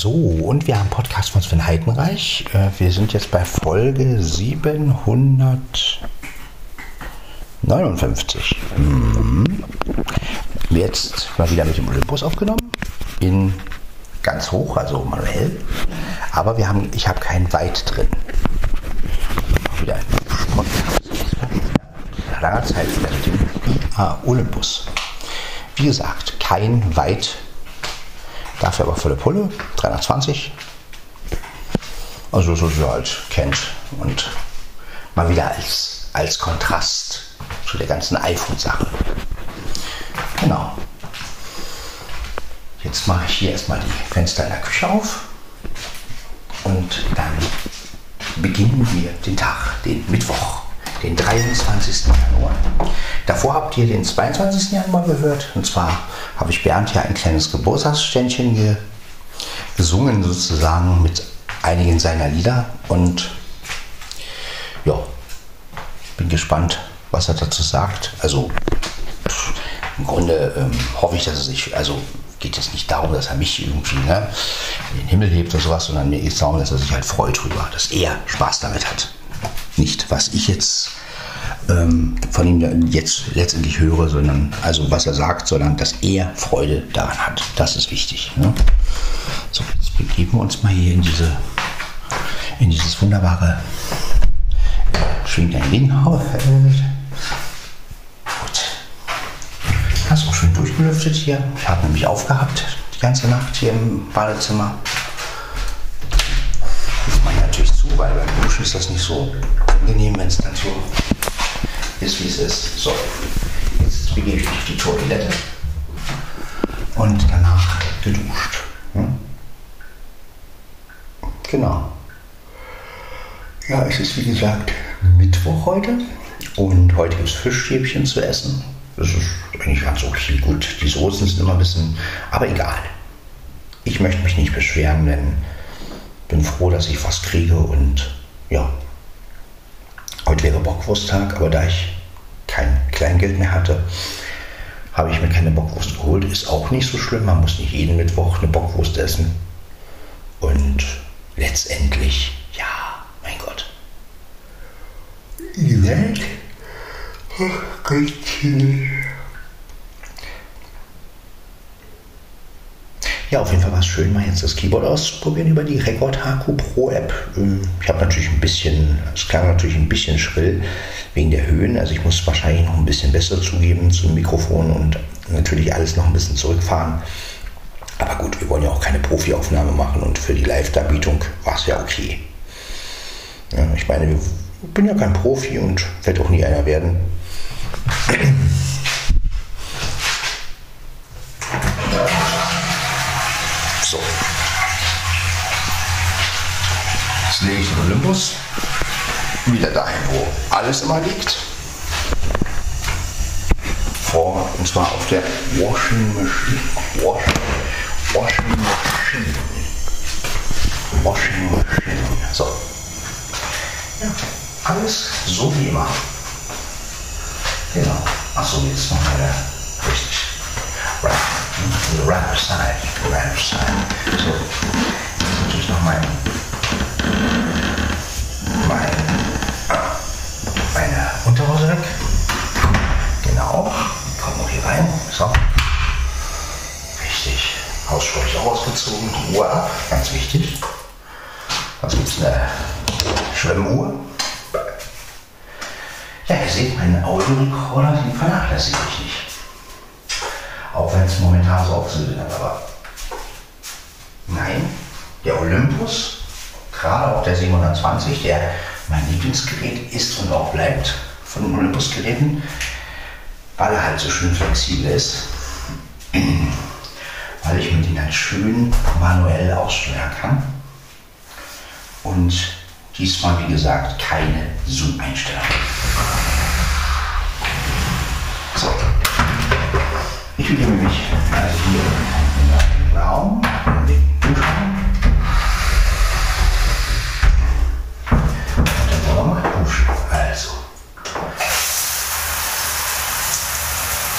So, und wir haben Podcast von Sven Heidenreich. Äh, Wir sind jetzt bei Folge 759. Mhm. Jetzt mal wieder mit dem Olympus aufgenommen. In ganz hoch, also manuell. Aber wir haben, ich habe kein Weit drin. Wieder ein. Langer Zeit wieder mit dem IA Olympus. Wie gesagt, kein Weit Dafür aber volle Pulle, 320. Also so wie ihr halt kennt. Und mal wieder als, als Kontrast zu der ganzen iPhone-Sache. Genau. Jetzt mache ich hier erstmal die Fenster in der Küche auf. Und dann beginnen wir den Tag, den Mittwoch, den 23. Januar. Davor habt ihr den 22. Januar gehört. Und zwar habe ich Bernd ja ein kleines Geburtstagsständchen ge gesungen, sozusagen mit einigen seiner Lieder. Und ja, bin gespannt, was er dazu sagt. Also im Grunde ähm, hoffe ich, dass er sich, also geht es nicht darum, dass er mich irgendwie ne, in den Himmel hebt oder sowas, sondern mir geht es darum, dass er sich halt freut drüber, dass er Spaß damit hat. Nicht, was ich jetzt ähm, von ihm jetzt letztendlich höre, sondern also was er sagt, sondern dass er Freude daran hat. Das ist wichtig. Ne? So, jetzt begeben wir uns mal hier in diese in dieses wunderbare schwingt ein Ding. Gut. Das ist auch schön durchgelüftet hier. Ich habe nämlich aufgehabt die ganze Nacht hier im Badezimmer. Weil beim Duschen ist das nicht so angenehm, wenn es dann so ist, wie es ist. So, jetzt begebe ich mich auf die Toilette und danach geduscht. Hm? Genau. Ja, es ist wie gesagt Mittwoch heute und heute gibt es Fischstäbchen zu essen. Das ist eigentlich ganz okay. Gut, die Soßen sind immer ein bisschen, aber egal. Ich möchte mich nicht beschweren, denn bin froh, dass ich was kriege und ja, Heute wäre Bockwursttag, aber da ich kein Kleingeld mehr hatte, habe ich mir keine Bockwurst geholt. Ist auch nicht so schlimm, man muss nicht jeden Mittwoch eine Bockwurst essen. Und letztendlich, ja, mein Gott. Die Welt. Oh Gott. Ja, auf jeden Fall war es schön, mal jetzt das Keyboard auszuprobieren über die Record HQ Pro App. Ähm, ich habe natürlich ein bisschen, es klang natürlich ein bisschen schrill wegen der Höhen. Also ich muss wahrscheinlich noch ein bisschen besser zugeben zum Mikrofon und natürlich alles noch ein bisschen zurückfahren. Aber gut, wir wollen ja auch keine Profi-Aufnahme machen und für die Live-Darbietung war es ja okay. Ja, ich meine, ich bin ja kein Profi und werde auch nie einer werden. Lege ich den Olympus wieder dahin, wo alles immer liegt. Vor, und zwar auf der Washing Machine. Wash, washing Machine. Washing Machine. So. Ja, alles so wie immer. Genau. Achso, jetzt noch der richtig. Right. The right side. The right side. So. Jetzt natürlich noch mein, ah, meine Unterhose weg. Genau. Kommt noch hier rein. So. Richtig. Hausschläuche ausgezogen. Ruhe ab. Ganz wichtig. Was gibt es eine Schwimmuhr? Ja, ihr seht, meinen Audiorekorder, den vernachlässige ich nicht. Auch wenn es momentan so hat, aber nein, der Olympus gerade auch der 720, der mein Lieblingsgerät ist und auch bleibt von den Olympus-Geräten, weil er halt so schön flexibel ist, weil ich mit ihm halt schön manuell aussteuern kann und diesmal, wie gesagt, keine Zoom-Einstellung. So, ich begebe mich also hier den Raum, den Duschraum. Also.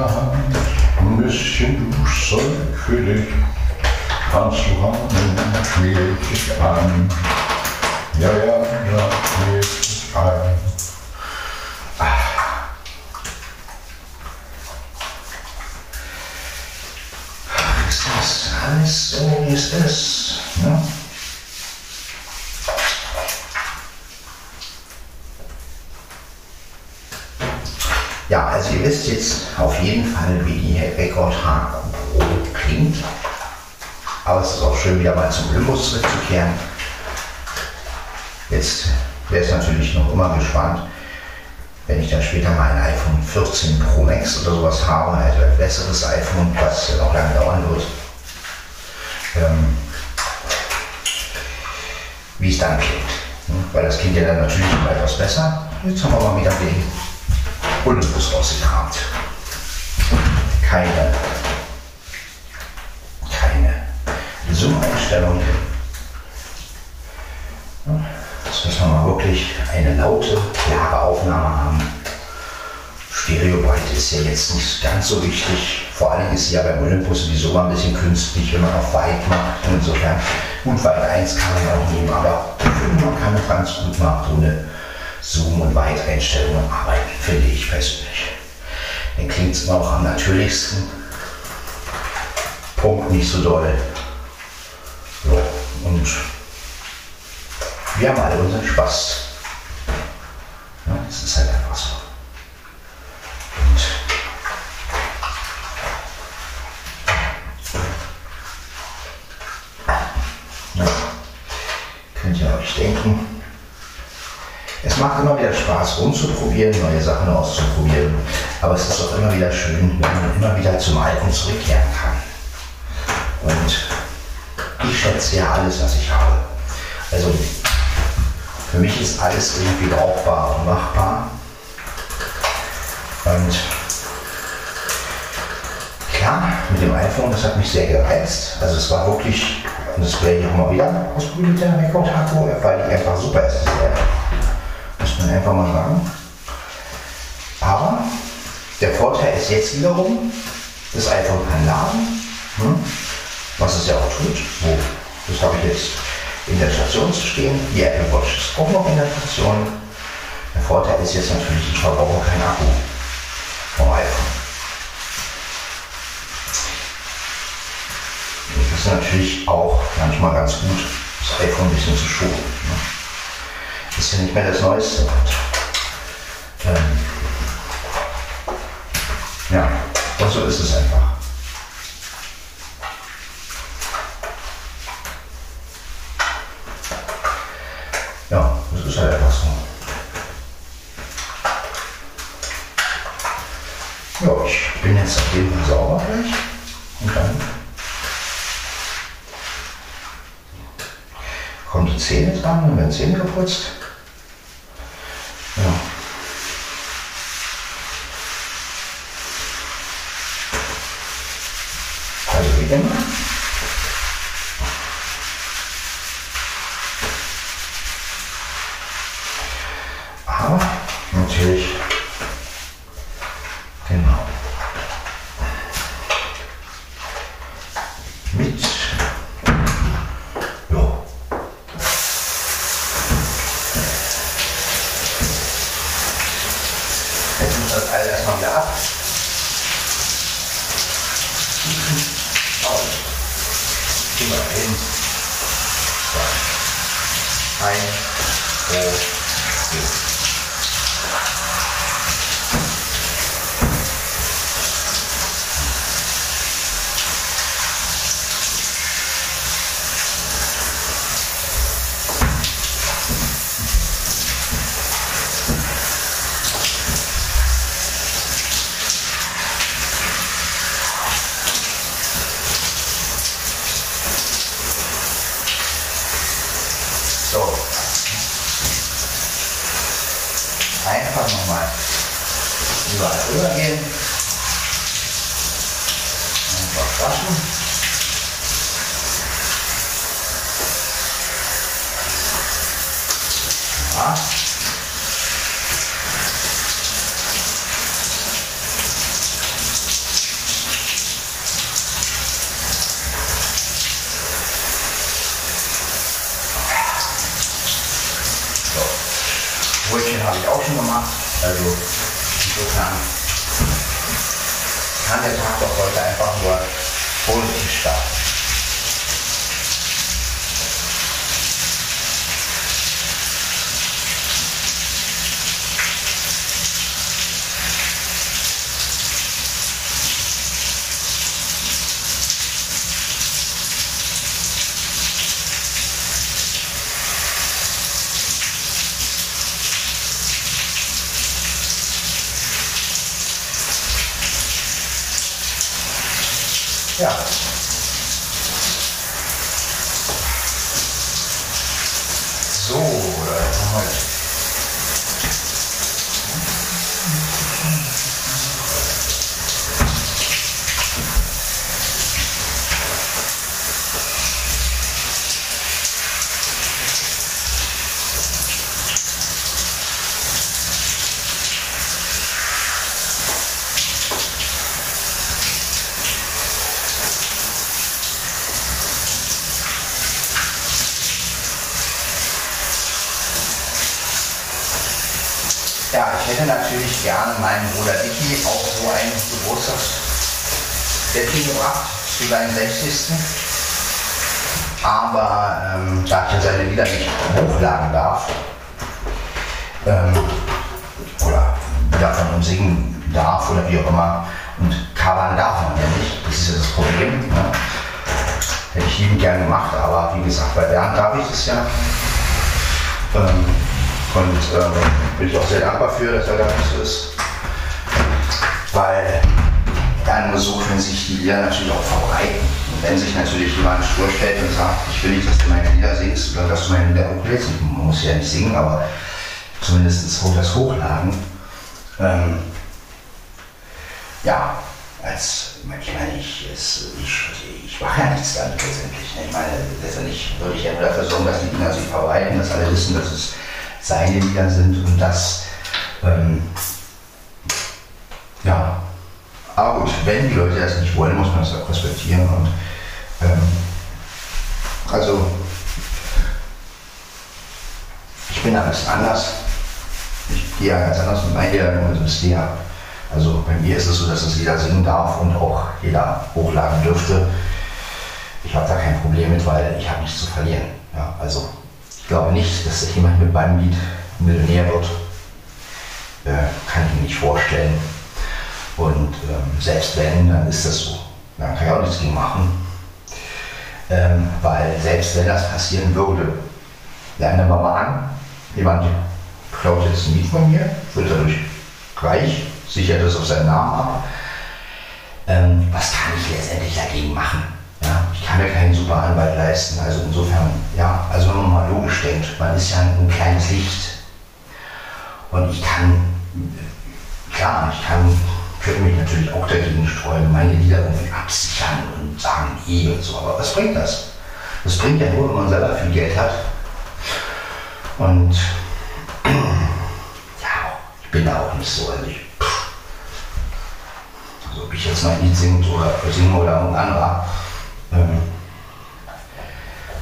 meiner Hand ein bisschen. Kannst du haben, schmier ich an. Ja, ja, ja, schmier ich dich ein. Ist das alles so, wie es ist? Ne? Ja, also ihr wisst jetzt auf jeden Fall, wie die Pro klingt. Aber es ist auch schön, wieder mal zum Olympus zurückzukehren. Jetzt wäre es natürlich noch immer gespannt, wenn ich dann später mal ein iPhone 14 Pro Max oder sowas habe, also ein besseres iPhone, was noch lange dauern wird. Ähm, wie es dann klingt. Hm, Weil das klingt ja dann natürlich immer etwas besser. Jetzt haben wir mal wieder den Olympus rausgekramt. Keine, keine Zoom-Einstellung. Jetzt müssen wir mal wirklich eine laute, klare Aufnahme haben. Stereobreite ist ja jetzt nicht ganz so wichtig. Vor allem ist sie ja beim Olympus sowieso mal ein bisschen künstlich, wenn man auf weit macht. Und insofern, gut, weit 1 kann man auch nehmen, aber man kann es ganz gut mal ohne Zoom- und Weiteinstellungen arbeiten, finde ich persönlich. Dann klingt es immer noch am natürlichsten. Punkt nicht so doll. So, und wir haben alle unseren Spaß. Ja, das ist halt einfach so. Und ja, könnt ihr euch denken. Es macht immer wieder Spaß rumzuprobieren, neue Sachen auszuprobieren. Aber es ist auch immer wieder schön, wenn man immer wieder zum Alten zurückkehren kann. Und ich schätze ja alles, was ich habe. Also für mich ist alles irgendwie brauchbar und machbar. Und klar, mit dem iPhone, das hat mich sehr gereizt. Also es war wirklich, und das werde ich auch mal wieder ausprobieren mit der Akku, weil die einfach super ist. Einfach mal sagen. Aber der Vorteil ist jetzt wiederum, das iPhone kann laden, hm? was es ja auch tut. Wo? Das habe ich jetzt in der Station zu stehen. Die Apple Watch ist auch noch in der Station. Der Vorteil ist jetzt natürlich, ich verbrauche keinen Akku vom iPhone. Das ist natürlich auch manchmal ganz gut. Das das iPhone ein bisschen zu schonen. Ne? Ist ja nicht mehr das Neueste. Ähm, ja, und so ist es einfach. Ja, das ist halt einfach so. Ja, ich bin jetzt auf jeden Fall sauber gleich. Und dann kommen die Zähne dran, dann werden Zähne geputzt. Ja. Also zu seinem 60. Aber ähm, da ich seine Lieder nicht hochladen darf, ähm, oder davon und singen darf oder wie auch immer, und covern darf man ja nicht, das ist ja das Problem. Ne? Hätte ich liebend gern gemacht, aber wie gesagt, bei Bernd darf ich es ja. Ähm, und ähm, bin ich auch sehr dankbar für, dass er da nicht so ist. Weil nur so können sich die Lieder natürlich auch verbreiten. Und wenn sich natürlich jemand stur stellt und sagt, ich will nicht, dass du meine Lieder singst oder dass du meine Lieder hochlädst, man muss ja nicht singen, aber zumindest das hochladen. Ähm, ja, als, ich meine, ich, ich, ich mache ja nichts damit letztendlich. ne? Ich meine, letztendlich würde ich ja nur dafür sorgen, dass die Dinger sich verbreiten, dass alle wissen, dass es seine Lieder sind und dass, ähm, aber gut, wenn die Leute das nicht wollen, muss man das auch respektieren und, ähm, also, ich bin da bisschen anders. Ich gehe ja ganz anders mit Liedern um als der. Also bei mir ist es so, dass es jeder singen darf und auch jeder hochladen dürfte. Ich habe da kein Problem mit, weil ich habe nichts zu verlieren. Ja, also ich glaube nicht, dass jemand mit meinem Lied Millionär wird. Äh, kann ich mir nicht vorstellen. Und ähm, selbst wenn, dann ist das so. Dann kann ich auch nichts gegen machen. Ähm, weil selbst wenn das passieren würde, lernen wir mal an, jemand klaut jetzt ein Lied von mir, wird dadurch reich, sichert es auf seinen Namen ab. Ähm, was kann ich letztendlich dagegen machen? Ja, ich kann mir keinen super Anwalt leisten. Also insofern, ja, also wenn man mal logisch denkt, man ist ja ein kleines Licht. Und ich kann, klar, ich kann, könnte mich natürlich auch dagegen streuen, meine Lieder irgendwie absichern und sagen, eh und so. Aber was bringt das? Das bringt ja nur, wenn man selber viel Geld hat. Und ja, ich bin da auch nicht so. Also, ich, also ob ich jetzt mein Lied singt oder singe oder irgendein anderer. Ähm,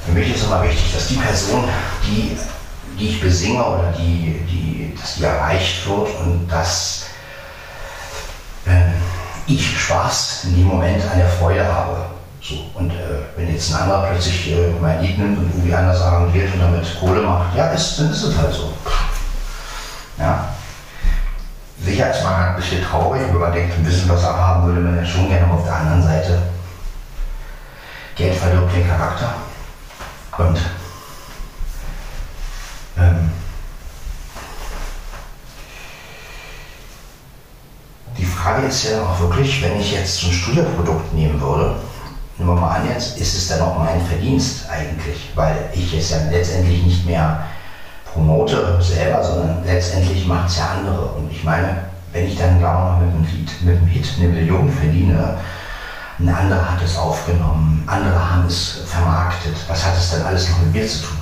für mich ist immer wichtig, dass die Person, die, die ich besinge oder die, die, dass die erreicht wird und dass ich Spaß in dem Moment an der Freude habe. So, und äh, wenn jetzt ein anderer plötzlich äh, mein Lied nimmt und irgendwie anders arrangiert und damit Kohle macht, ja, ist, dann ist es halt so. Ja. Sicher ist man ein bisschen traurig, wenn man denkt, ein bisschen was haben würde man ja schon gerne auf der anderen Seite. Geld verdirbt den Charakter. Und ähm, die Frage ist ja auch wirklich, wenn ich jetzt so ein Studioprodukt nehmen würde, nehmen wir mal an jetzt, ist es dann auch mein Verdienst eigentlich, weil ich es ja letztendlich nicht mehr promote selber, sondern letztendlich macht es ja andere. Und ich meine, wenn ich dann gar mal mit einem Lied, mit einem Hit eine Million verdiene, ein anderer hat es aufgenommen, andere haben es vermarktet, was hat es dann alles noch mit mir zu tun?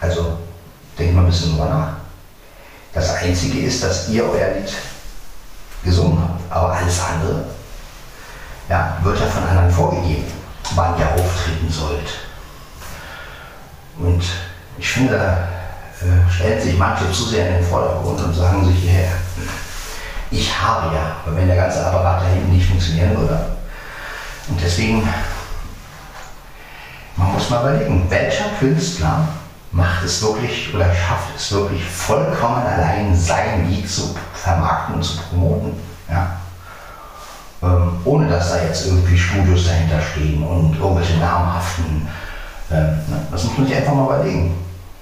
Also, denkt mal ein bisschen drüber nach. Das Einzige ist, dass ihr euer Lied gesungen habt, aber alles andere ja, wird ja von anderen vorgegeben, wann ihr auftreten sollt. Und ich finde, da äh, stellen sich manche zu sehr in den Vordergrund und sagen sich, ja, ich habe ja, weil wenn der ganze Apparat da hinten nicht funktionieren würde. Und deswegen, man muss mal überlegen, welcher Künstler macht es wirklich oder schafft es wirklich vollkommen allein sein Lied zu vermarkten und zu promoten. Ja? Ähm, ohne dass da jetzt irgendwie Studios dahinter stehen und irgendwelche namhaften. Ähm, ne? Das muss man sich einfach mal überlegen.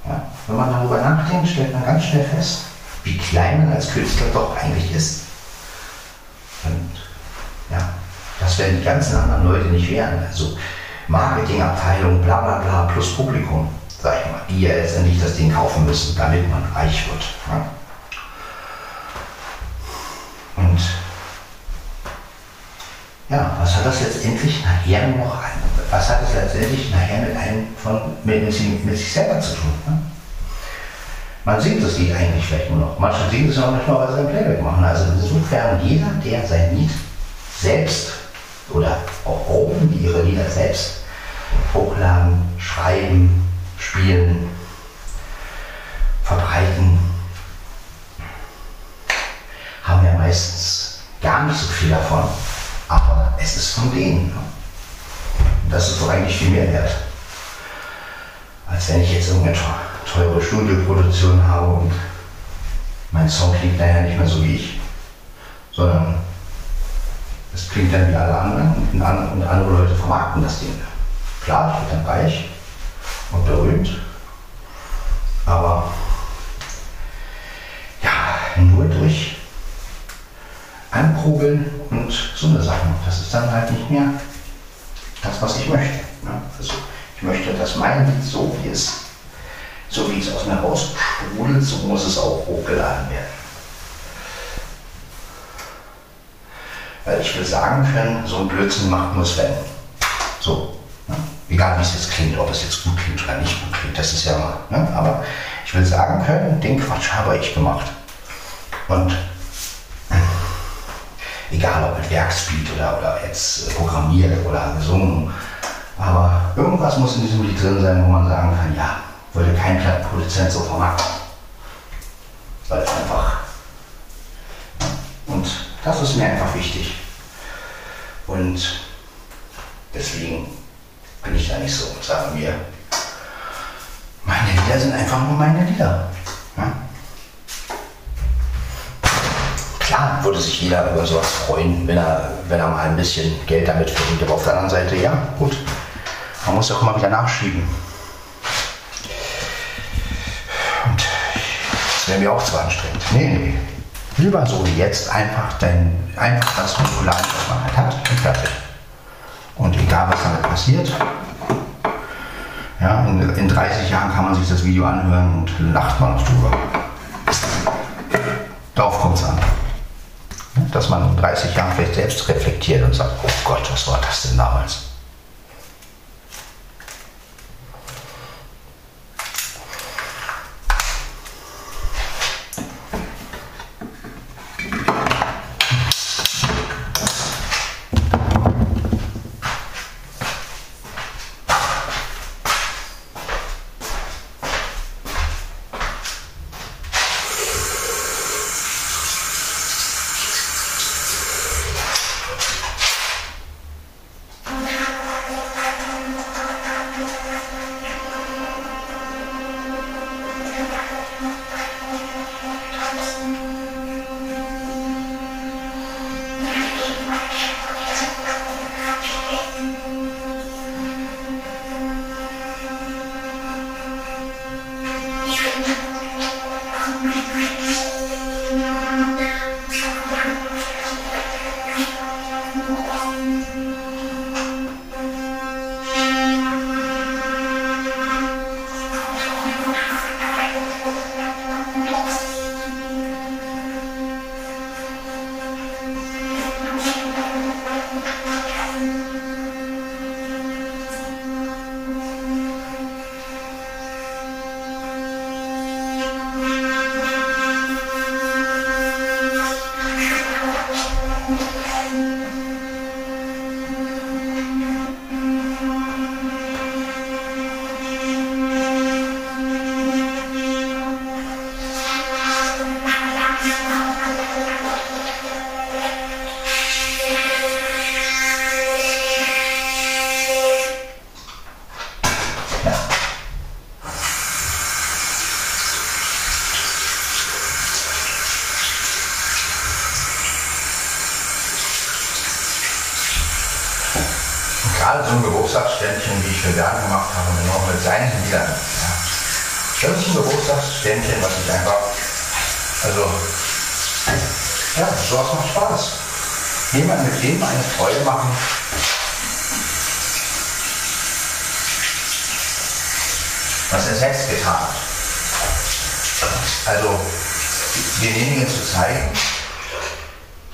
Ja? Wenn man darüber nachdenkt, stellt man ganz schnell fest, wie klein man als Künstler doch eigentlich ist. Und ja, das werden die ganzen anderen Leute nicht werden. Also Marketingabteilung, bla bla bla, plus Publikum, sag ich mal, die ja letztendlich das Ding kaufen müssen, damit man reich wird. Ja? Und ja, was hat das letztendlich nachher noch, was hat das letztendlich nachher mit einem von, mit, mit, mit sich selber zu tun? Ne? Man singt das Lied eigentlich vielleicht nur noch. Manche singen es auch nicht mal, weil sie ein Playback machen. Also insofern jeder, der sein Lied selbst oder auch Gruppen, die ihre Lieder selbst hochladen, schreiben, spielen, verbreiten, haben ja meistens gar nicht so viel davon aber es ist von denen. Ne? Das ist doch eigentlich viel mehr wert. Als wenn ich jetzt irgendeine teure Studioproduktion habe und mein Song klingt daher nicht mehr so wie ich, sondern es klingt dann wie alle anderen und, andere Leute vermarkten das Ding. Klar, ich werde dann reich und berühmt, aber ja, nur durch Ankurbeln und so eine Sache. Das ist dann halt nicht mehr das, was ich möchte. Ne? Also ich möchte, dass mein Lied so wie es, so wie es aus mir raussprudelt, so muss es auch hochgeladen werden. Weil ich will sagen können, so ein Blödsinn macht nur Sven. So. Egal wie es jetzt klingt, ob es jetzt gut klingt oder nicht gut klingt, das ist ja mal. Ne? Aber ich will sagen können, den Quatsch habe ich gemacht. Und egal ob mit Werkspeed oder, oder jetzt programmiert oder gesungen. Aber irgendwas muss in diesem Lied drin sein, wo man sagen kann, ja, würde kein Plattenproduzent so vermarkten. Weil es einfach. Und das ist mir einfach wichtig. Und deswegen bin ich da nicht so und sage mir, meine Lieder sind einfach nur meine Lieder. Ja? Klar würde sich jeder über sowas freuen, wenn er, wenn er mal ein bisschen Geld damit verdient. Aber auf der anderen Seite, ja, gut. Man muss auch immer wieder nachschieben. Und das wäre mir auch zu anstrengend. Nee, nee. Lieber so wie jetzt einfach, dein, einfach das Nukular, was man halt hat und fertig. Und egal was damit passiert, ja, in, in 30 Jahren kann man sich das Video anhören und lacht man noch drüber. Darauf kommt es an. Dass man in 30 Jahren vielleicht selbst reflektiert und sagt, oh Gott, was war das denn damals?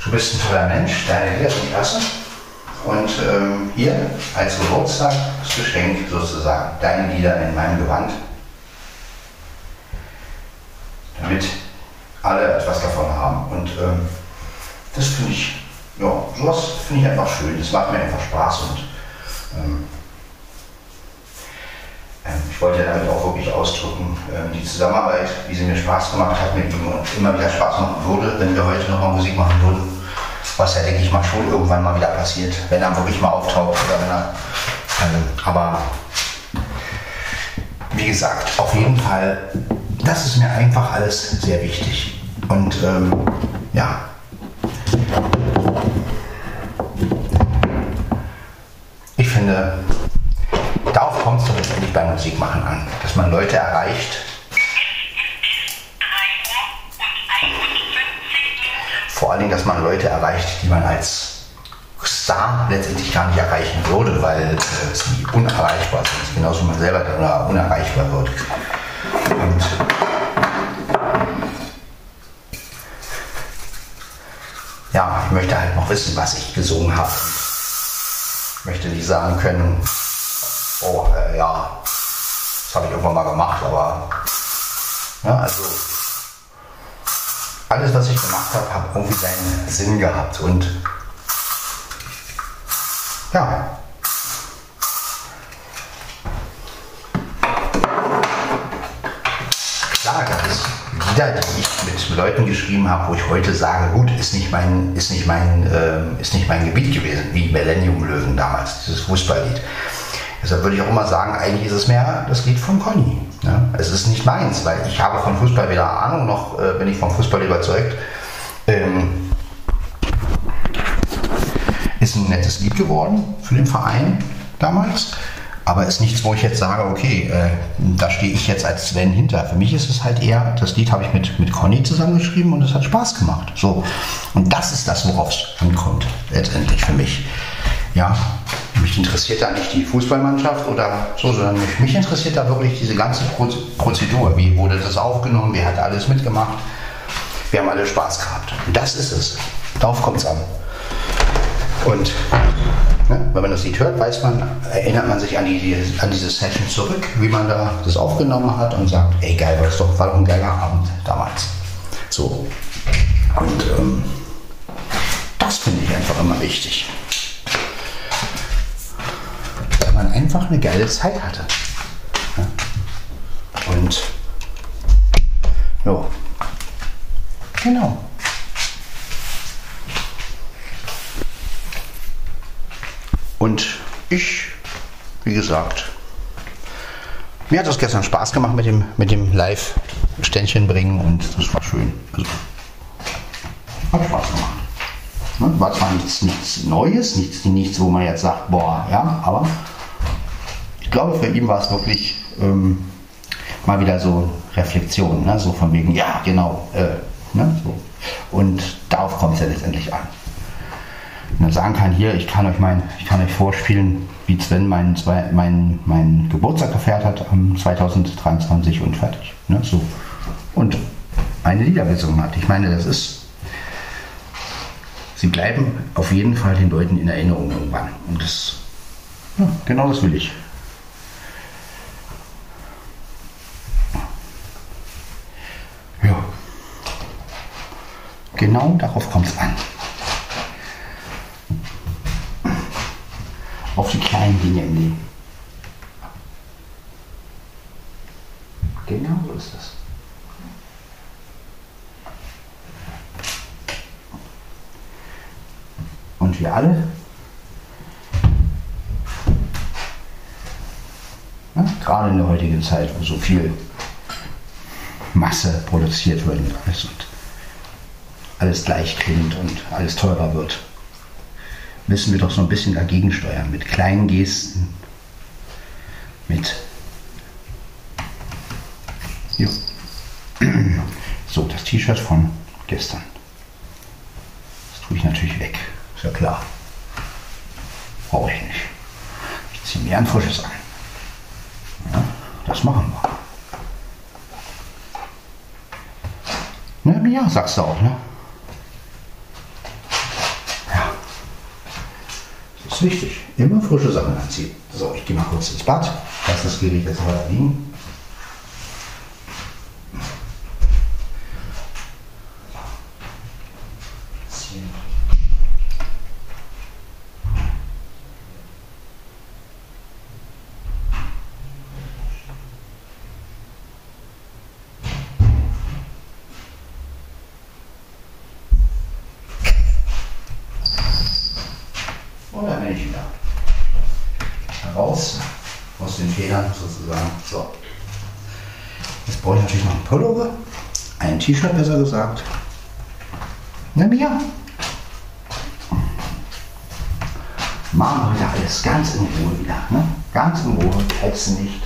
Du bist ein toller Mensch, deine Lieder sind klasse. Und ähm, hier als Geburtstagsgeschenk sozusagen deine Lieder in meinem Gewand, damit alle etwas davon haben. Und ähm, das finde ich, ja, sowas finde ich einfach schön. Das macht mir einfach Spaß und ähm, ähm ich wollte damit auch wirklich ausdrücken, ähm, die Zusammenarbeit, wie sie mir Spaß gemacht hat mit ihm und immer wieder Spaß machen würde, wenn wir heute nochmal Musik machen würden was ja, denke ich mal, schon irgendwann mal wieder passiert, wenn er wirklich mal auftaucht oder wenn er. Ähm, aber wie gesagt, auf jeden Fall, das ist mir einfach alles sehr wichtig. Und ähm, ja. Ich finde, darauf kommt es doch letztendlich beim Musikmachen an, dass man Leute erreicht, vor allen Dingen, dass man Leute erreicht, die man als Star letztendlich gar nicht erreichen würde, weil äh, sie unerreichbar sind, genauso wie man selber dann unerreichbar wird. Und ja, ich möchte halt noch wissen, was ich gesungen habe. Ich möchte nicht sagen können, oh äh, ja, das habe ich irgendwann mal gemacht, aber ja, also alles, was ich gemacht habe, hat irgendwie seinen Sinn gehabt. Und ja. Klar gab es Lieder, die ich mit Leuten geschrieben habe, wo ich heute sage, gut, ist nicht mein, ist nicht mein, äh, ist nicht mein Gebiet gewesen, wie Millennium Löwen damals, dieses Fußballlied. Deshalb würde ich auch immer sagen, eigentlich ist es mehr das Lied von Conny. Ja? Es ist nicht meins, weil ich habe von Fußball weder Ahnung, noch äh, bin ich vom Fußball überzeugt. Ähm, ist ein nettes Lied geworden für den Verein damals. Aber ist nichts, wo ich jetzt sage, okay, äh, da stehe ich jetzt als Sven hinter. Für mich ist es halt eher, das Lied habe ich mit, mit Conny zusammengeschrieben und es hat Spaß gemacht. So. Und das ist das, worauf es ankommt, letztendlich für mich. Ja, mich interessiert da nicht die Fußballmannschaft oder so, sondern mich, mich interessiert da wirklich diese ganze Prozedur. Wie wurde das aufgenommen? Wer hat alles mitgemacht? Wir haben alle Spaß gehabt. Und das ist es. Darauf kommt es an. Und Ne? Wenn man das Lied hört, weiß man, erinnert man sich an, die, an diese Session zurück, wie man da das aufgenommen hat und sagt, ey geil, war das doch, war doch ein geiler Abend damals. So. Und ähm, das finde ich einfach immer wichtig. Man einfach eine geile Zeit hatte. Und ja, genau. Und ich, wie gesagt, mir hat das gestern Spaß gemacht mit dem, mit dem Live-Ständchen bringen und das war schön. Also, hat Spaß gemacht. Ne? War zwar nichts, nichts Neues, nichts, nichts, wo man jetzt sagt, boah, ja, aber ich glaube, für ihn war es wirklich ähm, mal wieder so Reflexion, ne? so von wegen, ja, genau. Äh, ne? so. Und darauf kommt es ja letztendlich an man sagen kann, hier, ich kann euch mein, ich kann euch vorspielen, wie Sven meinen mein, mein Geburtstag gefeiert hat am 2023 und fertig. Ne, so. Und eine Lieder gesungen hat. Ich meine, das ist. Sie bleiben auf jeden Fall den Leuten in Erinnerung irgendwann. Und das, ja, genau das will ich. Genau darauf kommt es an. auf die kleinen Dinge im Leben. Genau so ist das. Und wir alle, gerade in der heutigen Zeit, wo so viel Masse produziert wird und alles und alles gleich klingt und alles teurer wird, müssen wir doch so ein bisschen dagegen steuern, mit kleinen Gesten, mit. Jo. So, das T-Shirt von gestern. Das tue ich natürlich weg, ist ja klar. Brauche ich nicht. Ich ziehe mir ein frisches an. Ja, das machen wir. Ja, sagst du auch, ne? Ist wichtig. Immer frische Sachen anziehen. So, ich gehe mal kurz ins Bad. Lass das Gerät jetzt weiter liegen. Pullover, ein T-Shirt besser gesagt. Nimm ja. Machen wir wieder alles ganz in Ruhe wieder. Ne? Ganz in Ruhe, hetzen nicht.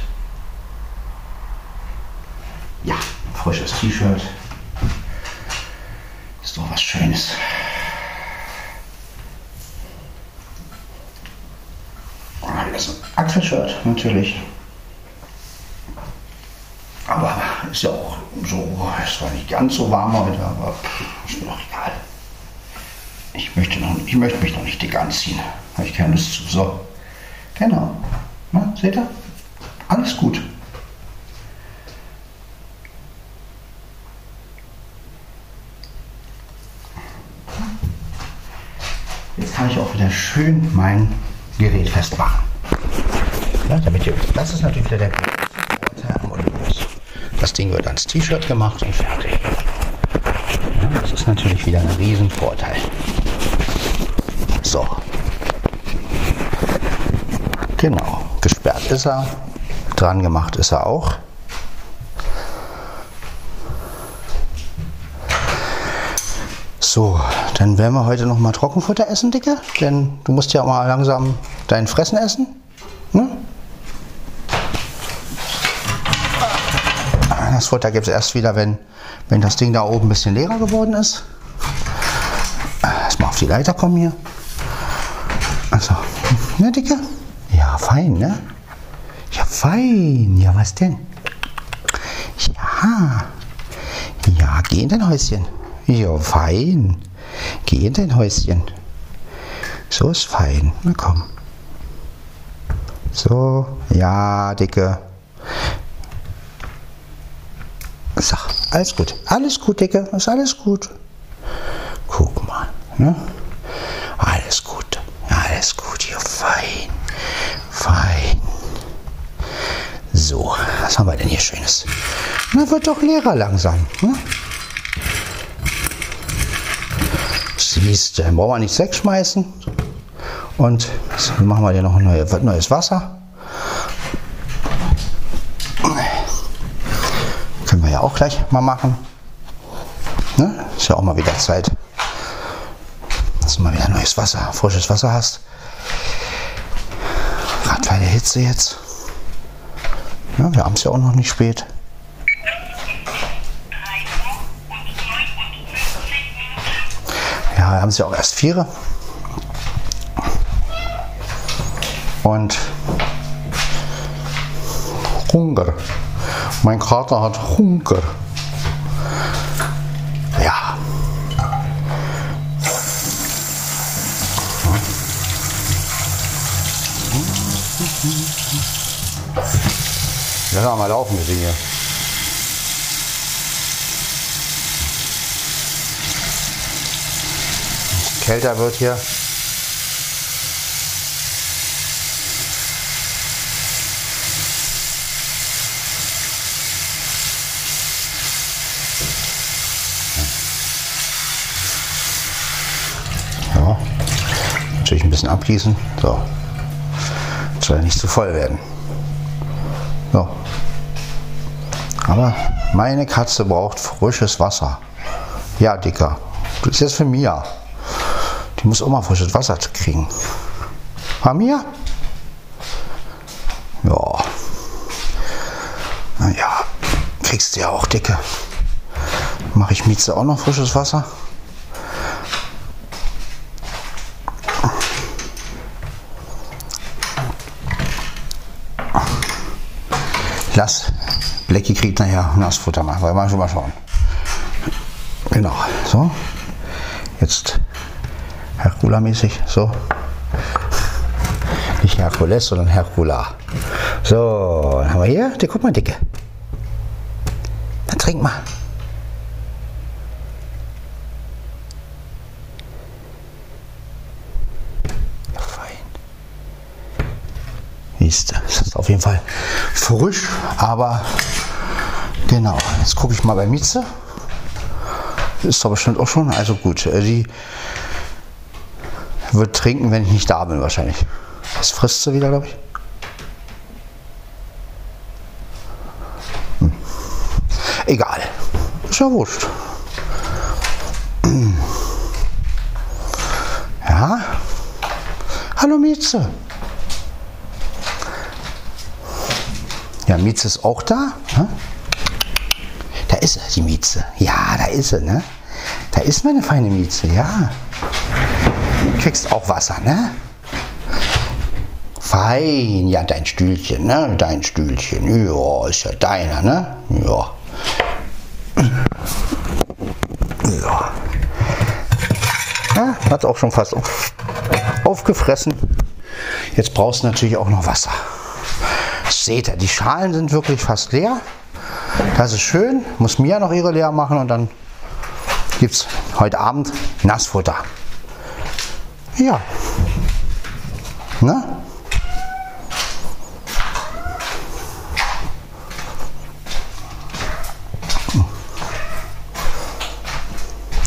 Ja, frisches T-Shirt. Ist doch was Schönes. Ist ein Achselshirt natürlich. Aber ist ja auch so, es war nicht ganz so warm heute, aber ist mir doch egal. Ich möchte, noch, ich möchte mich noch nicht dick anziehen. Habe ich keine Lust zu. So, genau. Na, seht ihr? Alles gut. Jetzt kann ich auch wieder schön mein Gerät festmachen. Ja, damit ihr, das ist natürlich wieder der Olympus. Das Ding wird ans T-Shirt gemacht und fertig. Ja, das ist natürlich wieder ein Riesenvorteil. So. Genau. Gesperrt ist er. Dran gemacht ist er auch. So, dann werden wir heute noch mal Trockenfutter essen, Dicke. Denn du musst ja mal langsam dein Fressen essen. Das Futter gibt es erst wieder, wenn, wenn das Ding da oben ein bisschen leerer geworden ist. Erstmal auf die Leiter kommen hier. Also, ne, Dicke? Ja, fein, ne? Ja, fein. Ja, was denn? Ja. Ja, geh in dein Häuschen. Ja, fein. Geh in dein Häuschen. So ist fein. Na komm. So, ja, Dicke. Sag, alles gut. Alles gut, Dicke. Ist alles gut. Guck mal. Ne? Alles gut. Alles gut. Ja, fein. Fein. So, was haben wir denn hier Schönes? Na, wird doch leerer langsam. Ne? Siehst du, brauchen wir nichts wegschmeißen. Und machen wir hier noch ein neues Wasser. Können wir ja auch gleich mal machen. Ne? Ist ja auch mal wieder Zeit, dass du mal wieder neues Wasser, frisches Wasser hast. Gerade bei der Hitze jetzt. Ja, wir haben es ja auch noch nicht spät. Ja, wir haben es ja auch erst vier. Und Hunger. Mein Kater hat Hunger. Ja. Lass mal laufen, die Dinge. Kälter wird hier. Bisschen abgießen. So. Soll ja nicht zu voll werden. So. Aber meine Katze braucht frisches Wasser. Ja, Dicker. Das ist jetzt für Mia. Die muss auch mal frisches Wasser kriegen. Ha, Mia? Ja. Naja, kriegst du ja auch, Dicke. Mache ich Mieze auch noch frisches Wasser? Lass Blackie kriegt nachher Nassfutter machen, weil wir schon mal schauen. Genau, so. Jetzt Hercula-mäßig, so. Nicht Herkules, sondern Hercula. So, dann haben wir hier, die, guck mal, Dicke. Dann trink mal. Ja, fein. Siehst du, das ist auf jeden Fall frisch, aber genau. Jetzt gucke ich mal bei Mieze. Ist doch bestimmt auch schon. Also gut, äh, die wird trinken, wenn ich nicht da bin wahrscheinlich. Das frisst sie wieder, glaube ich. Hm. Egal. Ist ja wurscht. Ja. Hallo Mieze. Ja, Mieze ist auch da. Ne? Da ist sie, die Mieze. Ja, da ist sie, ne? Da ist meine feine Mieze, ja. Du kriegst auch Wasser, ne? Fein, ja, dein Stühlchen, ne? Dein Stühlchen. Ja, ist ja deiner, ne? Ja. Ja. ja hat auch schon fast auf, aufgefressen. Jetzt brauchst du natürlich auch noch Wasser. Seht ihr, die Schalen sind wirklich fast leer. Das ist schön. Muss Mia noch ihre leer machen und dann gibt es heute Abend Nassfutter. Ja. Ne?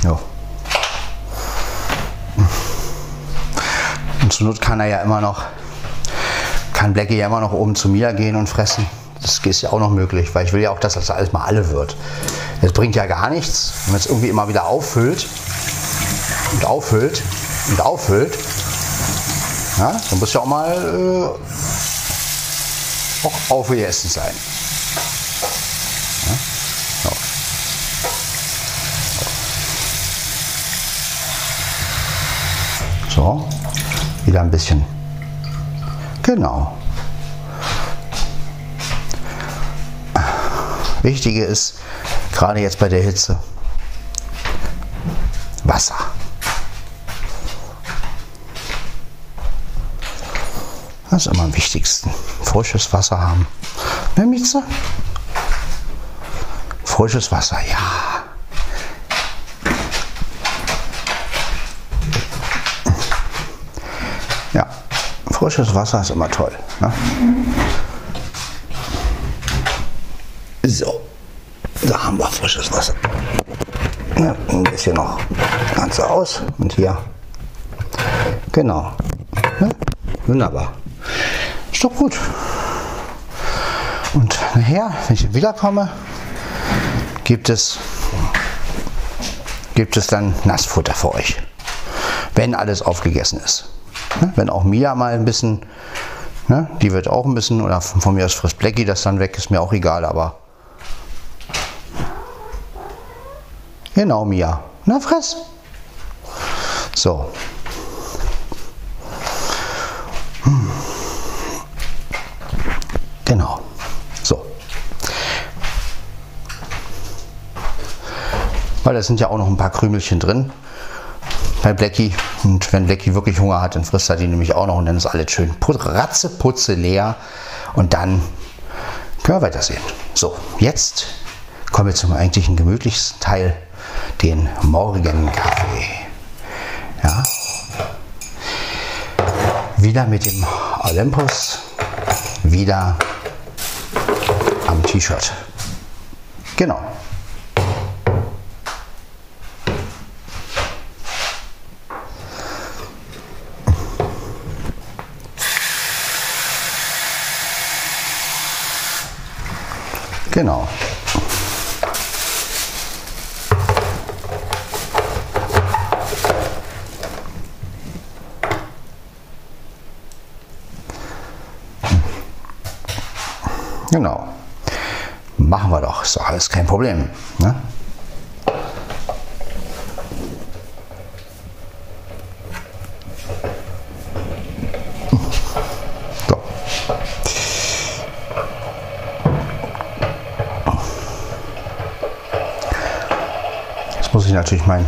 Ja. Und zur Not kann er ja immer noch kann Blackie ja immer noch oben zu mir gehen und fressen. Das ist ja auch noch möglich, weil ich will ja auch, dass das alles mal alle wird. Das bringt ja gar nichts, wenn man es irgendwie immer wieder auffüllt und auffüllt und auffüllt. Ja, dann muss ja auch mal äh, auch aufgegessen sein. Ja, so. so, wieder ein bisschen. Genau. Wichtige ist, gerade jetzt bei der Hitze, Wasser. Das ist immer am wichtigsten. Frisches Wasser haben. Ne, Mieze? Frisches Wasser. Ja, frisches Wasser ist immer toll. Ne? So, da haben wir frisches Wasser. Ja, ein bisschen noch ganz aus und hier. Genau. Ja, wunderbar. Ist doch gut. Und nachher, wenn ich wiederkomme, gibt es, gibt es dann Nassfutter für euch. Wenn alles aufgegessen ist. Ne? Wenn auch Mia mal ein bisschen, ne? die wird auch ein bisschen, oder von mir aus frisst Blackie das dann weg, ist mir auch egal, aber Genau, Mia. Na, fress. So. Hm. Genau. So. Weil da sind ja auch noch ein paar Krümelchen drin bei Blackie. Und wenn Blackie wirklich Hunger hat, dann frisst er die nämlich auch noch und dann ist alles schön ratze, putze, leer. Und dann können wir weitersehen. So, jetzt kommen wir zum eigentlichen gemütlichsten Teil den Morgenkaffee. Ja. Wieder mit dem Olympus, wieder am T-Shirt. Genau. Genau. Genau. Machen wir doch. Ist doch alles kein Problem. Ne? So. Muss ich meinen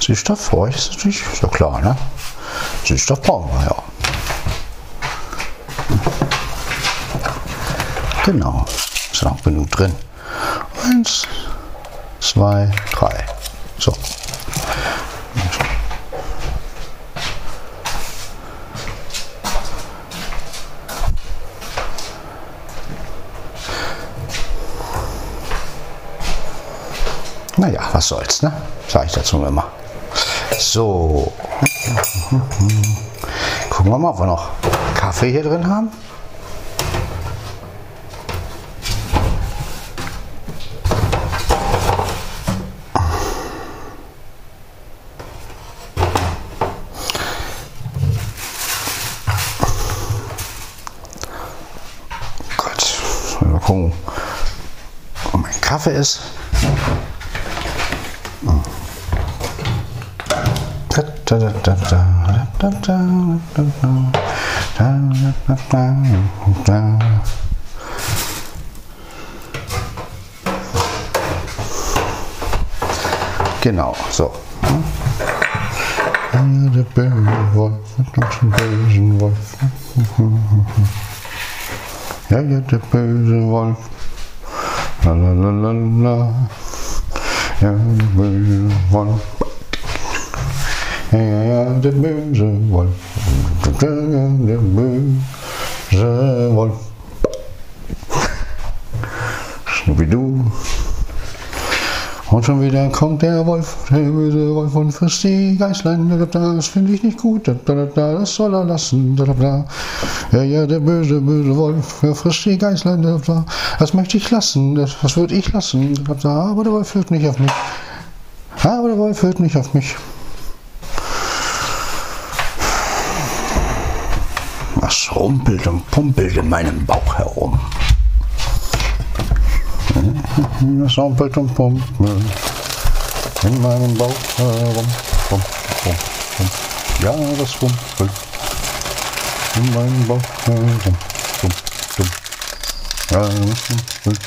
Süßstoff für euch ist natürlich ja klar, ne? Süßstoff brauchen wir ja. Genau, ist noch genug drin. Eins, zwei, drei. So. Naja, soll's, ne? Sag ich dazu immer. So. Gucken wir mal, ob wir noch Kaffee hier drin haben. Gut, mal gucken, wo mein Kaffee ist. Genau, so. Der böse Wolf, den bösen Wolf. Ja, ja, der böse Wolf. La la la la la. Ja, der böse Wolf. Der böse Wolf. Der böse Wolf. Schnubbidu. Und schon wieder kommt der Wolf, der böse Wolf und frisst die Geißlein. Das finde ich nicht gut, das soll er lassen. Ja, ja, der böse, böse Wolf, der frisst die Geißlein. Das möchte ich lassen, das, das würde ich lassen. Aber der Wolf hört nicht auf mich. Aber der Wolf hört nicht auf mich. Was rumpelt und pumpelt in meinem Bauch herum? Es rumpelt und pumpelt in meinem Bauch herum. Rum, rum, rum. Ja, das rumpelt in meinem Bauch herum. Rum, rum. Ja, das rumpelt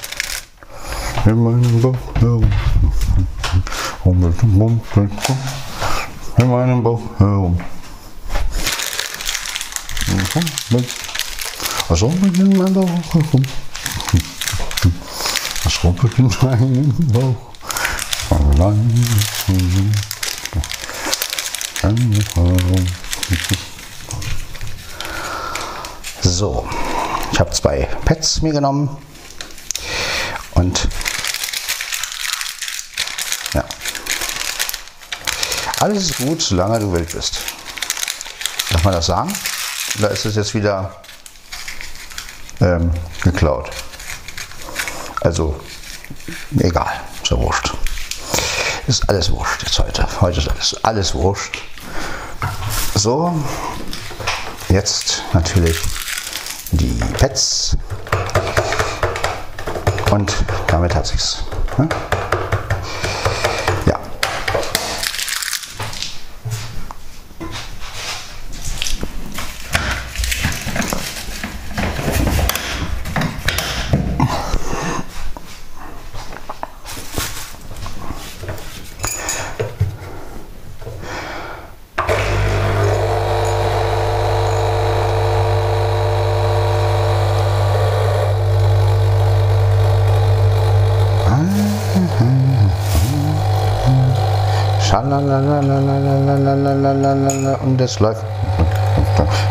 in meinem Bauch herum. Rumpelt und pumpelt in meinem Bauch herum. Was rumpelt in meinem Bauch herum? Was rumpelt in meinem Bauch? So, ich habe zwei Pads mir genommen und ja, alles ist gut, solange du wild bist. Darf man das sagen? Oder ist es jetzt wieder ähm, geklaut? Also, egal, so wurscht. Ist alles wurscht jetzt heute. Heute ist alles, alles wurscht. So, jetzt natürlich die Pets. Und damit hat sich's. Ne? schalalalala und es läuft.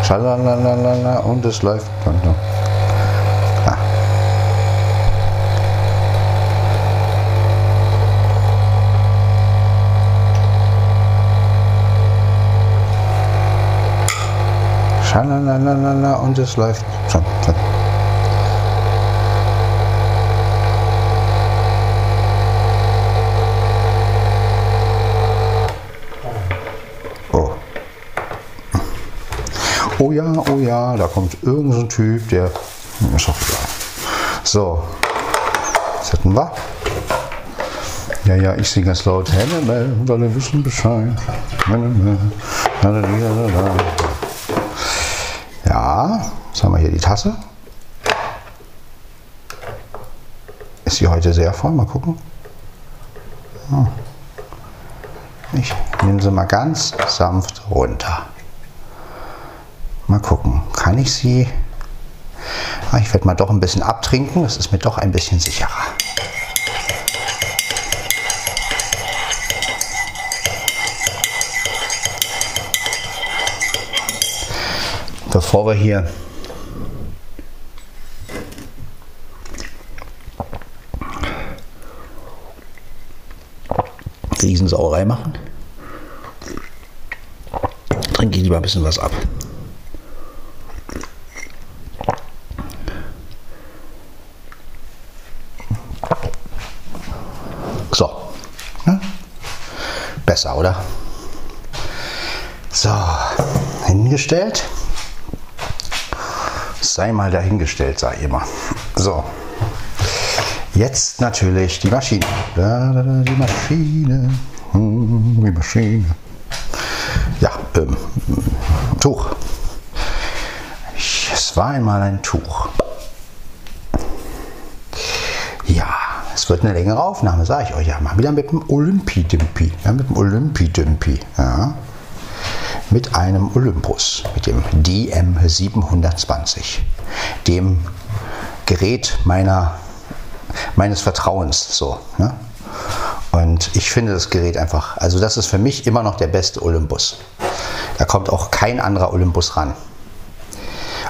Schalalalala und es läuft. Ah. Schalalalala und es läuft. Oh ja, oh ja, da kommt irgendein so Typ, der ist doch klar. So, was hatten wir? Ja, ja, ich singe ganz laut. Hannibal, und alle wissen Bescheid. Ja, jetzt haben wir hier die Tasse. Ist sie heute sehr voll? Mal gucken. Ja. Ich nehme sie mal ganz sanft runter. Mal gucken, kann ich sie... Ah, ich werde mal doch ein bisschen abtrinken, das ist mir doch ein bisschen sicherer. Bevor wir hier Riesensauerei machen, trinke ich lieber ein bisschen was ab. So. Ne? Besser, oder? So, hingestellt. Sei mal dahingestellt, ich immer. So. Jetzt natürlich die Maschine. Da, da, da, die Maschine. Hm, Die Maschine. Ja, ähm, Tuch. Es war einmal ein Tuch. Ja, es wird eine längere Aufnahme, sage ich euch ja. Mal wieder mit dem Olympidimpi. Ja, mit dem Olympidimpi. Ja. Mit einem Olympus, mit dem DM720. Dem Gerät meiner, meines Vertrauens. So, ne? Und ich finde das Gerät einfach, also das ist für mich immer noch der beste Olympus. Da kommt auch kein anderer Olympus ran.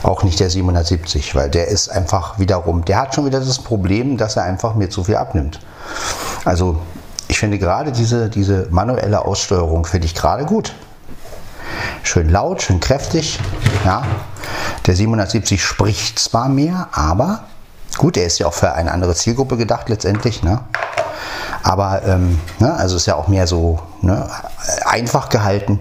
Auch nicht der 770, weil der ist einfach wiederum, der hat schon wieder das Problem, dass er einfach mir zu viel abnimmt. Also ich finde gerade diese, diese manuelle Aussteuerung finde ich gerade gut. Schön laut, schön kräftig. Ja. Der 770 spricht zwar mehr, aber gut, er ist ja auch für eine andere Zielgruppe gedacht letztendlich. Ne? Aber ähm, ne, also ist ja auch mehr so ne, einfach gehalten.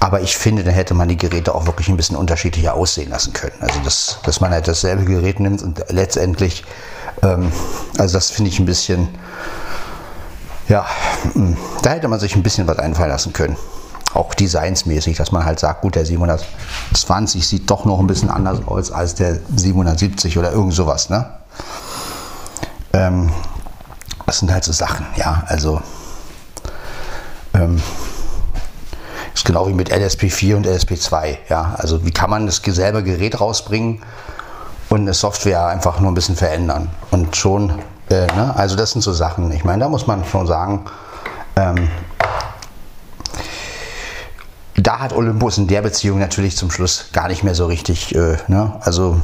Aber ich finde, da hätte man die Geräte auch wirklich ein bisschen unterschiedlicher aussehen lassen können. Also das, dass man halt dasselbe Gerät nimmt und letztendlich, ähm, also das finde ich ein bisschen, ja, hm, da hätte man sich ein bisschen was einfallen lassen können. Auch designsmäßig, dass man halt sagt, gut, der 720 sieht doch noch ein bisschen anders aus als der 770 oder irgend sowas. Ne? Ähm, das sind halt so Sachen, ja, also ähm, ist genau wie mit LSP4 und LSP2, ja, also wie kann man das selbe Gerät rausbringen und eine Software einfach nur ein bisschen verändern und schon, äh, ne? also das sind so Sachen, ich meine, da muss man schon sagen, ähm, da hat Olympus in der Beziehung natürlich zum Schluss gar nicht mehr so richtig, äh, ne? also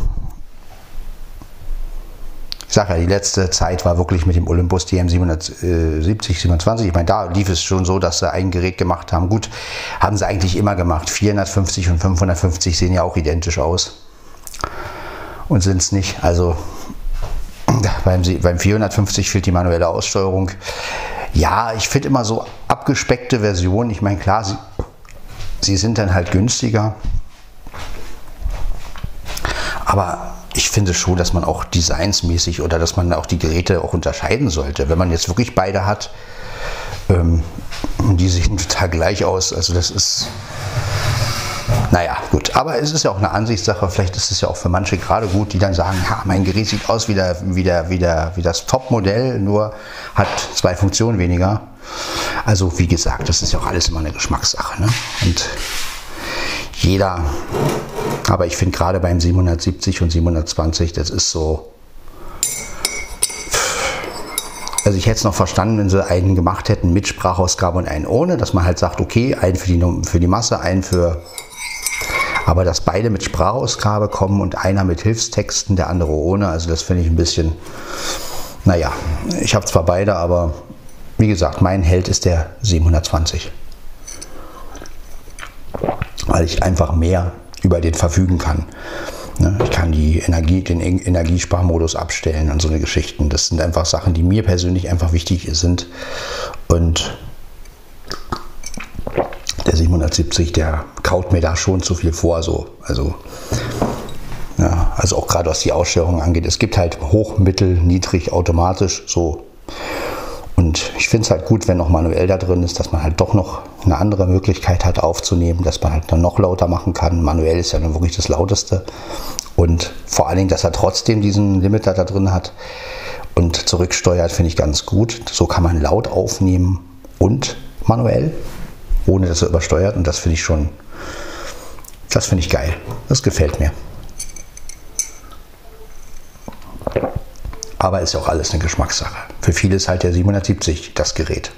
ich sage ja, die letzte Zeit war wirklich mit dem Olympus DM 770, 27. Ich meine, da lief es schon so, dass sie ein Gerät gemacht haben. Gut, haben sie eigentlich immer gemacht. 450 und 550 sehen ja auch identisch aus. Und sind es nicht. Also beim, beim 450 fehlt die manuelle Aussteuerung. Ja, ich finde immer so abgespeckte Versionen. Ich meine, klar, sie, sie sind dann halt günstiger. Aber ich finde schon, dass man auch designsmäßig oder dass man auch die Geräte auch unterscheiden sollte. Wenn man jetzt wirklich beide hat, ähm, die sehen total gleich aus. Also das ist, naja, gut. Aber es ist ja auch eine Ansichtssache. Vielleicht ist es ja auch für manche gerade gut, die dann sagen, ja, mein Gerät sieht aus wie, der, wie, der, wie, der, wie das Top-Modell, nur hat zwei Funktionen weniger. Also wie gesagt, das ist ja auch alles immer eine Geschmackssache. Ne? Und jeder aber ich finde gerade beim 770 und 720, das ist so. Also ich hätte es noch verstanden, wenn sie einen gemacht hätten mit Sprachausgabe und einen ohne, dass man halt sagt, okay, einen für die, für die Masse, einen für. Aber dass beide mit Sprachausgabe kommen und einer mit Hilfstexten, der andere ohne, also das finde ich ein bisschen. Naja, ich habe zwar beide, aber wie gesagt, mein Held ist der 720. Weil ich einfach mehr über den verfügen kann. Ne, ich kann die Energie, den Energiesparmodus abstellen und so eine Geschichten. Das sind einfach Sachen, die mir persönlich einfach wichtig sind. Und der 770, der kaut mir da schon zu viel vor. So. Also, ja, also auch gerade was die Aussteuerung angeht. Es gibt halt hoch, mittel, niedrig, automatisch. So und ich finde es halt gut, wenn noch manuell da drin ist, dass man halt doch noch eine andere Möglichkeit hat aufzunehmen, dass man halt dann noch lauter machen kann. Manuell ist ja dann wirklich das lauteste. Und vor allen Dingen, dass er trotzdem diesen Limiter da drin hat und zurücksteuert, finde ich ganz gut. So kann man laut aufnehmen und manuell, ohne dass er übersteuert. Und das finde ich schon, das finde ich geil. Das gefällt mir. Aber ist auch alles eine Geschmackssache. Für viele ist halt der 770 das Gerät.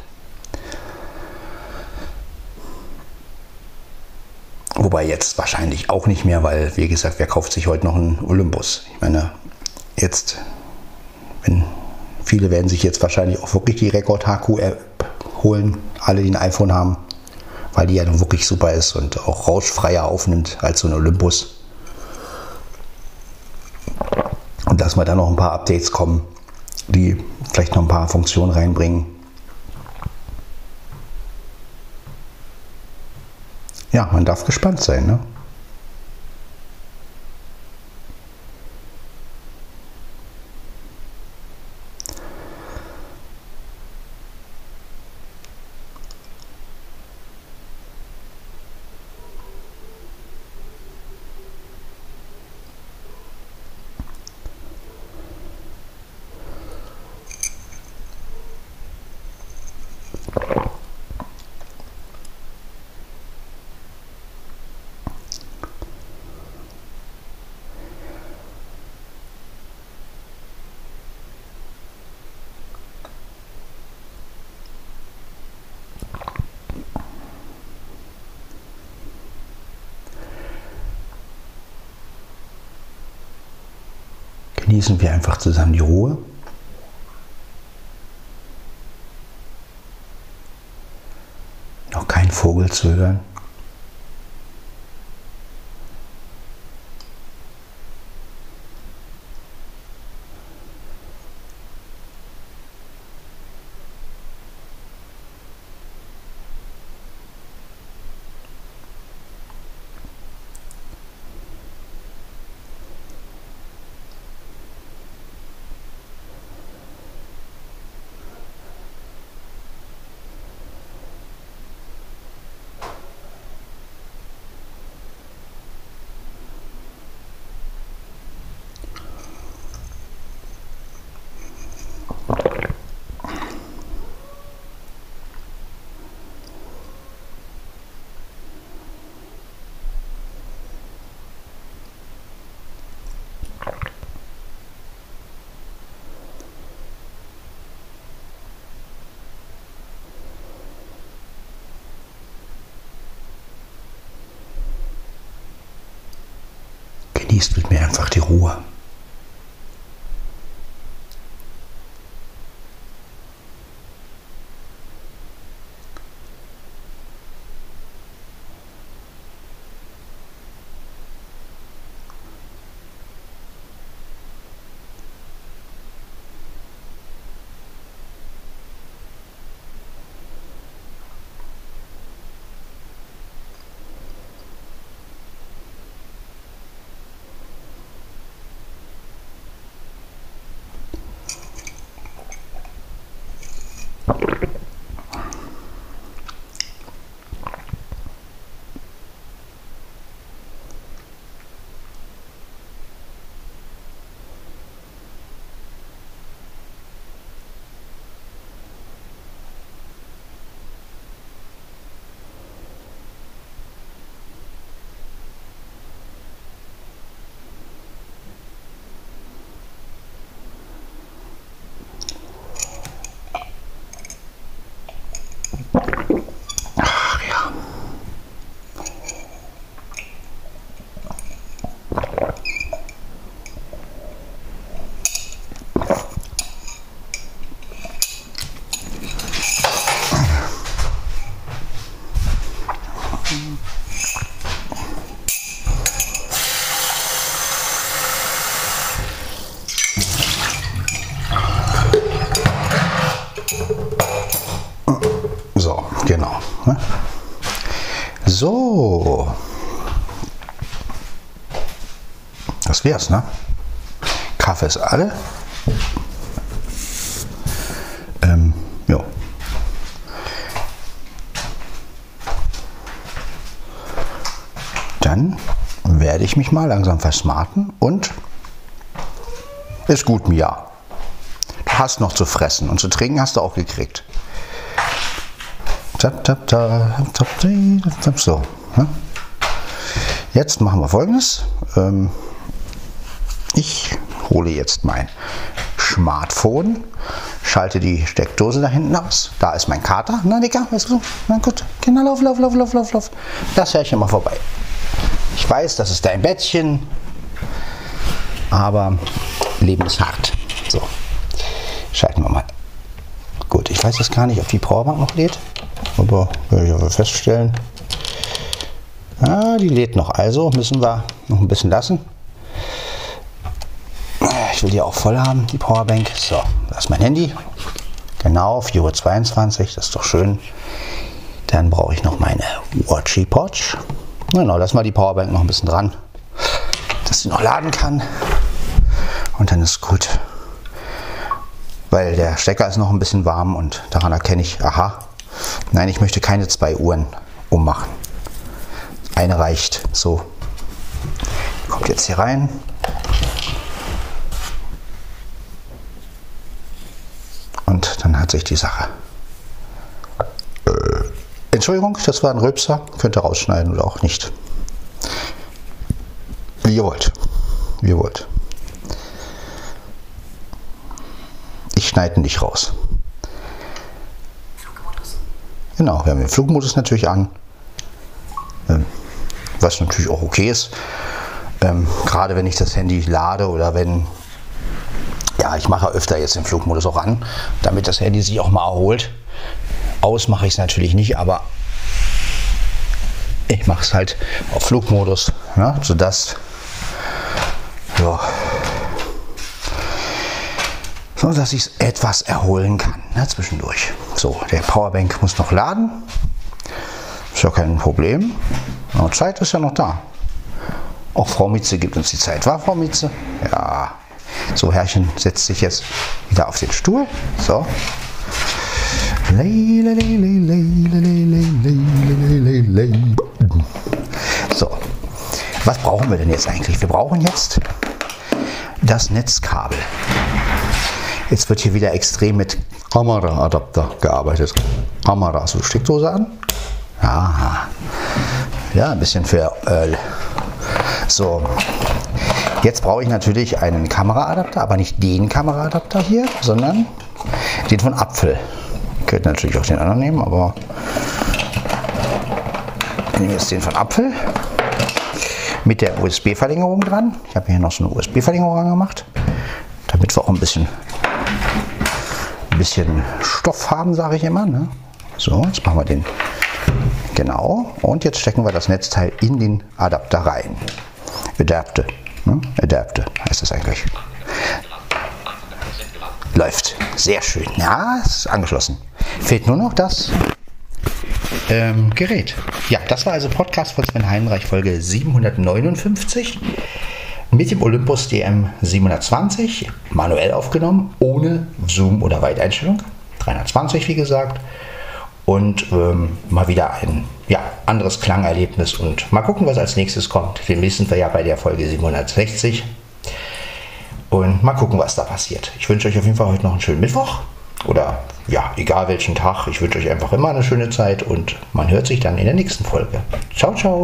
Wobei jetzt wahrscheinlich auch nicht mehr, weil, wie gesagt, wer kauft sich heute noch einen Olympus? Ich meine, jetzt, wenn viele werden sich jetzt wahrscheinlich auch wirklich die Rekord HQ-App holen, alle, die ein iPhone haben, weil die ja nun wirklich super ist und auch rauschfreier aufnimmt als so ein Olympus. Und dass mal da noch ein paar Updates kommen, die vielleicht noch ein paar Funktionen reinbringen. Ja, man darf gespannt sein. Ne? genießen wir einfach zusammen die Ruhe. Noch kein Vogel zu hören. Genießt mit mir einfach die Ruhe. Ach ja. So, genau. ne? So. Wär's, ne? Kaffee ist alle. Ähm, ja. Dann werde ich mich mal langsam versmarten und ist gut, Mia. Du hast noch zu fressen und zu trinken hast du auch gekriegt. So. ne? Jetzt machen wir folgendes. Ähm, Ich hole jetzt mein Smartphone, schalte die Steckdose da hinten aus. Da ist mein Kater. Na, Dicker, weißt du? Na gut, Kinder, lauf, lauf, lauf, lauf, lauf, lauf. Das Herrchen mal vorbei. Ich weiß, das ist dein Bettchen, aber Leben ist hart. So, schalten wir mal. Gut, ich weiß jetzt gar nicht, ob die Powerbank noch lädt, aber werde ich aber feststellen. Ah, die lädt noch, also müssen wir noch ein bisschen lassen. Will die auch voll haben, die Powerbank. So, das ist mein Handy. Genau, 4.22 Uhr, das ist doch schön. Dann brauche ich noch meine Watchy Potch. Genau, lass mal die Powerbank noch ein bisschen dran, dass sie noch laden kann. Und dann ist gut. Weil der Stecker ist noch ein bisschen warm und daran erkenne ich, aha, nein, ich möchte keine zwei Uhren ummachen. Eine reicht. So. Kommt jetzt hier rein. Und dann hat sich die Sache. Äh, Entschuldigung, das war ein Rülpser. Könnt ihr rausschneiden oder auch nicht. Wie ihr wollt. Wie ihr wollt. Ich schneide nicht raus. Flugmodus. Genau, wir haben den Flugmodus natürlich an. Ähm, was natürlich auch okay ist. Ähm, gerade wenn ich das Handy lade oder wenn. Ja, ich mache öfter jetzt den Flugmodus auch an, damit das Handy sich auch mal erholt. Aus mache ich es natürlich nicht, aber Ich mache es halt auf Flugmodus, ja, sodass ja, so dass ich es etwas erholen kann ne, zwischendurch. So, der Powerbank muss noch laden. Ist ja kein Problem. Aber Zeit ist ja noch da. Auch Frau Mitze gibt uns die Zeit. War Frau Mitze? Ja. So, Herrchen setzt sich jetzt wieder auf den Stuhl. So. So. Was brauchen wir denn jetzt eigentlich? Wir brauchen jetzt das Netzkabel. Jetzt wird hier wieder extrem mit Kameraadapter gearbeitet. Kamera, so Steckdose an. Aha. Ja, ein bisschen für Öl. So. Jetzt brauche ich natürlich einen Kameraadapter, aber nicht den Kameraadapter hier, sondern den von Apfel. Ich könnte natürlich auch den anderen nehmen, aber ich nehme jetzt den von Apfel mit der USB-Verlängerung dran. Ich habe hier noch so eine USB-Verlängerung angemacht, damit wir auch ein bisschen, ein bisschen Stoff haben, sage ich immer. Ne? So, jetzt machen wir den genau und jetzt stecken wir das Netzteil in den Adapter rein. Adapter, ne? Adapter heißt das eigentlich. Läuft. Sehr schön. Ja, ist angeschlossen. Fehlt nur noch das ähm, Gerät. Ja, das war also Podcast von Sven Heinreich, Folge 759 mit dem Olympus DM 720, manuell aufgenommen, ohne Zoom oder Weiteinstellung. 320, wie gesagt. Und ähm, mal wieder ein ja, anderes Klangerlebnis. Und mal gucken, was als nächstes kommt. Demnächst sind wir ja bei der Folge 760. Und mal gucken, was da passiert. Ich wünsche euch auf jeden Fall heute noch einen schönen Mittwoch oder ja, egal welchen Tag. Ich wünsche euch einfach immer eine schöne Zeit und man hört sich dann in der nächsten Folge. Ciao, ciao.